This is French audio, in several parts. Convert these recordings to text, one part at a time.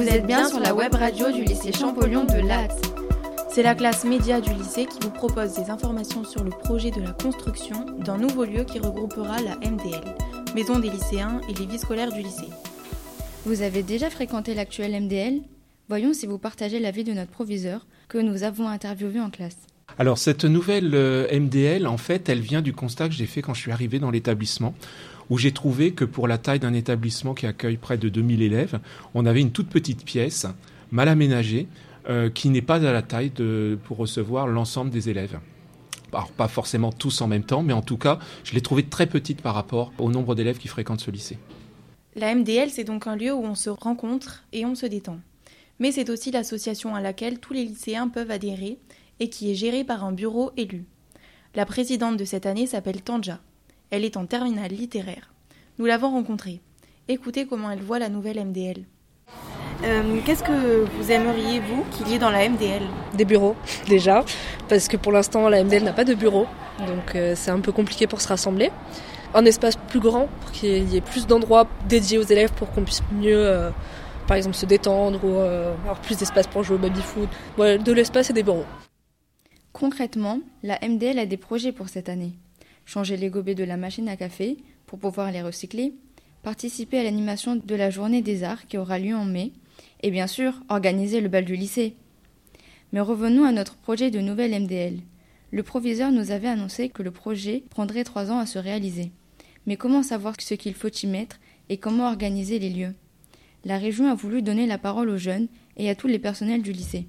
Vous êtes bien sur la web radio du lycée Champollion de Latte. C'est la classe média du lycée qui vous propose des informations sur le projet de la construction d'un nouveau lieu qui regroupera la MDL, Maison des lycéens et les vies scolaires du lycée. Vous avez déjà fréquenté l'actuel MDL Voyons si vous partagez l'avis de notre proviseur que nous avons interviewé en classe. Alors cette nouvelle euh, MDL, en fait, elle vient du constat que j'ai fait quand je suis arrivé dans l'établissement, où j'ai trouvé que pour la taille d'un établissement qui accueille près de 2000 élèves, on avait une toute petite pièce, mal aménagée, euh, qui n'est pas à la taille pour recevoir l'ensemble des élèves. Pas forcément tous en même temps, mais en tout cas, je l'ai trouvée très petite par rapport au nombre d'élèves qui fréquentent ce lycée. La MDL, c'est donc un lieu où on se rencontre et on se détend. Mais c'est aussi l'association à laquelle tous les lycéens peuvent adhérer et qui est gérée par un bureau élu. La présidente de cette année s'appelle Tanja. Elle est en terminale littéraire. Nous l'avons rencontrée. Écoutez comment elle voit la nouvelle MDL. Euh, qu'est-ce que vous aimeriez, vous, qu'il y ait dans la MDL Des bureaux, déjà, parce que pour l'instant, la MDL n'a pas de bureau, donc euh, c'est un peu compliqué pour se rassembler. Un espace plus grand, pour qu'il y ait plus d'endroits dédiés aux élèves pour qu'on puisse mieux, euh, par exemple, se détendre ou avoir plus d'espace pour jouer au baby-foot. de l'espace et des bureaux. Concrètement, la MDL a des projets pour cette année. Changer les gobets de la machine à café pour pouvoir les recycler, participer à l'animation de la journée des arts qui aura lieu en mai, et bien sûr organiser le bal du lycée. Mais revenons à notre projet de nouvelle MDL. Le proviseur nous avait annoncé que le projet prendrait trois ans à se réaliser. Mais comment savoir ce qu'il faut y mettre et comment organiser les lieux? La région a voulu donner la parole aux jeunes et à tous les personnels du lycée.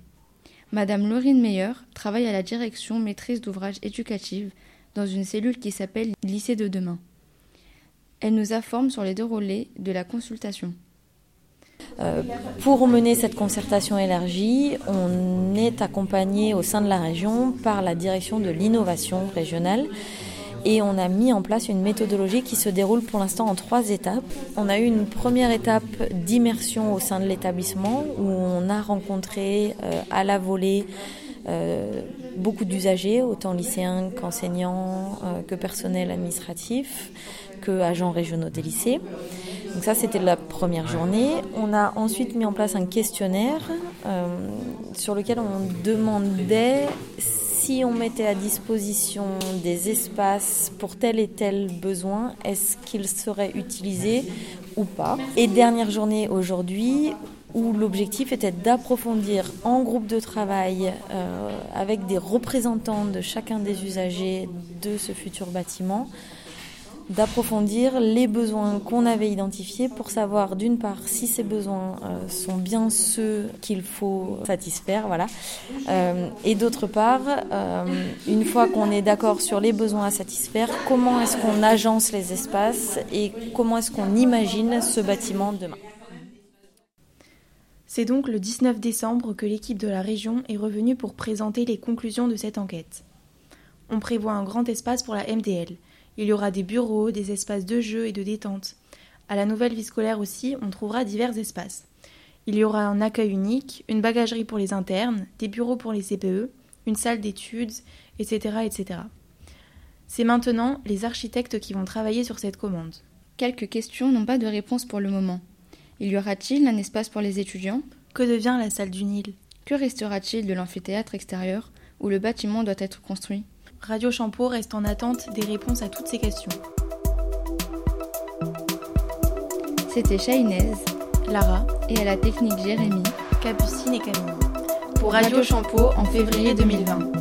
Madame Laurine Meyer travaille à la direction maîtrise d'ouvrage éducative dans une cellule qui s'appelle Lycée de demain. Elle nous informe sur les déroulés de la consultation. Euh, pour mener cette concertation élargie, on est accompagné au sein de la région par la direction de l'innovation régionale et on a mis en place une méthodologie qui se déroule pour l'instant en trois étapes. On a eu une première étape d'immersion au sein de l'établissement où on a rencontré euh, à la volée euh, beaucoup d'usagers, autant lycéens qu'enseignants, euh, que personnel administratif, que agents régionaux des lycées. Donc ça, c'était la première journée. On a ensuite mis en place un questionnaire sur lequel on demandait si on mettait à disposition des espaces pour tel et tel besoin, est-ce qu'ils seraient utilisés Et dernière journée aujourd'hui où l'objectif était d'approfondir en groupe de travail euh, avec des représentants de chacun des usagers de ce futur bâtiment d'approfondir les besoins qu'on avait identifiés pour savoir d'une part si ces besoins euh, sont bien ceux qu'il faut satisfaire, voilà, euh, et d'autre part, euh, une fois qu'on est d'accord sur les besoins à satisfaire, comment est-ce qu'on agence les espaces et comment est-ce qu'on imagine ce bâtiment demain? C'est donc le 19 décembre que l'équipe de la région est revenue pour présenter les conclusions de cette enquête. On prévoit un grand espace pour la MDL il y aura des bureaux, des espaces de jeu et de détente. À la nouvelle vie scolaire aussi, on trouvera divers espaces. Il y aura un accueil unique, une bagagerie pour les internes, des bureaux pour les CPE, une salle d'études, etc. etc. C'est maintenant les architectes qui vont travailler sur cette commande. Quelques questions n'ont pas de réponse pour le moment. Il y aura-t-il un espace pour les étudiants? Que devient la salle du Nil? Que restera-t-il de l'amphithéâtre extérieur où le bâtiment doit être construit? Radio Champeau reste en attente des réponses à toutes ces questions. C'était Chahinez, Lara et à la technique Jérémy, Capucine et Camille. Pour Radio Champeau en février 2020.